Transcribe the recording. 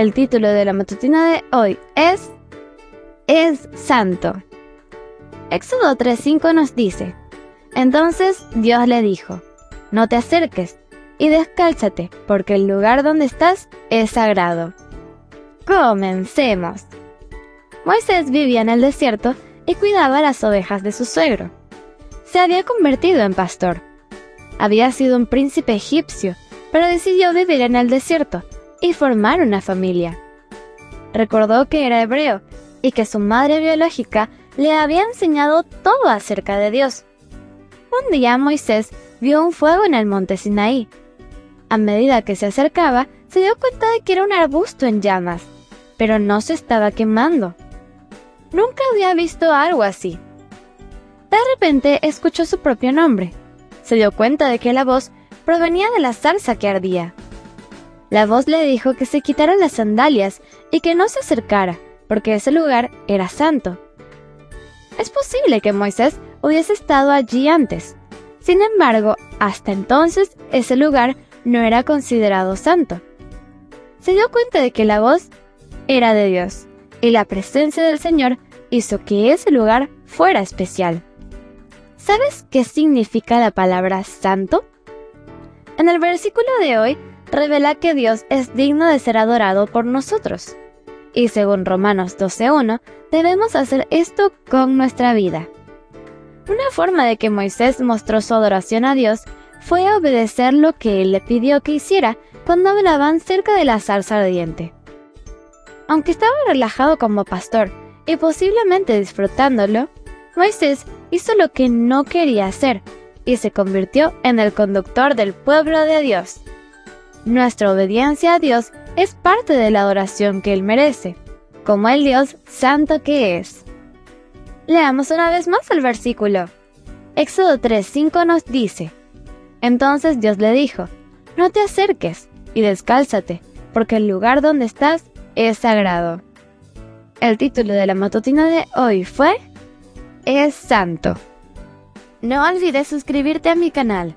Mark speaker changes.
Speaker 1: El título de la matutina de hoy es Es Santo. Éxodo 3.5 nos dice, Entonces Dios le dijo, No te acerques y descálzate, porque el lugar donde estás es sagrado. Comencemos. Moisés vivía en el desierto y cuidaba las ovejas de su suegro. Se había convertido en pastor. Había sido un príncipe egipcio, pero decidió vivir en el desierto y formar una familia. Recordó que era hebreo y que su madre biológica le había enseñado todo acerca de Dios. Un día Moisés vio un fuego en el monte Sinaí. A medida que se acercaba, se dio cuenta de que era un arbusto en llamas, pero no se estaba quemando. Nunca había visto algo así. De repente escuchó su propio nombre. Se dio cuenta de que la voz provenía de la salsa que ardía. La voz le dijo que se quitara las sandalias y que no se acercara, porque ese lugar era santo. Es posible que Moisés hubiese estado allí antes. Sin embargo, hasta entonces ese lugar no era considerado santo. Se dio cuenta de que la voz era de Dios, y la presencia del Señor hizo que ese lugar fuera especial. ¿Sabes qué significa la palabra santo? En el versículo de hoy revela que Dios es digno de ser adorado por nosotros. Y según Romanos 12.1, debemos hacer esto con nuestra vida. Una forma de que Moisés mostró su adoración a Dios fue obedecer lo que él le pidió que hiciera cuando hablaban cerca de la salsa ardiente. Aunque estaba relajado como pastor y posiblemente disfrutándolo, Moisés hizo lo que no quería hacer y se convirtió en el conductor del pueblo de Dios. Nuestra obediencia a Dios es parte de la adoración que Él merece, como el Dios santo que es. Leamos una vez más el versículo. Éxodo 3:5 nos dice, Entonces Dios le dijo, No te acerques y descálzate, porque el lugar donde estás es sagrado. El título de la matutina de hoy fue Es Santo. No olvides suscribirte a mi canal.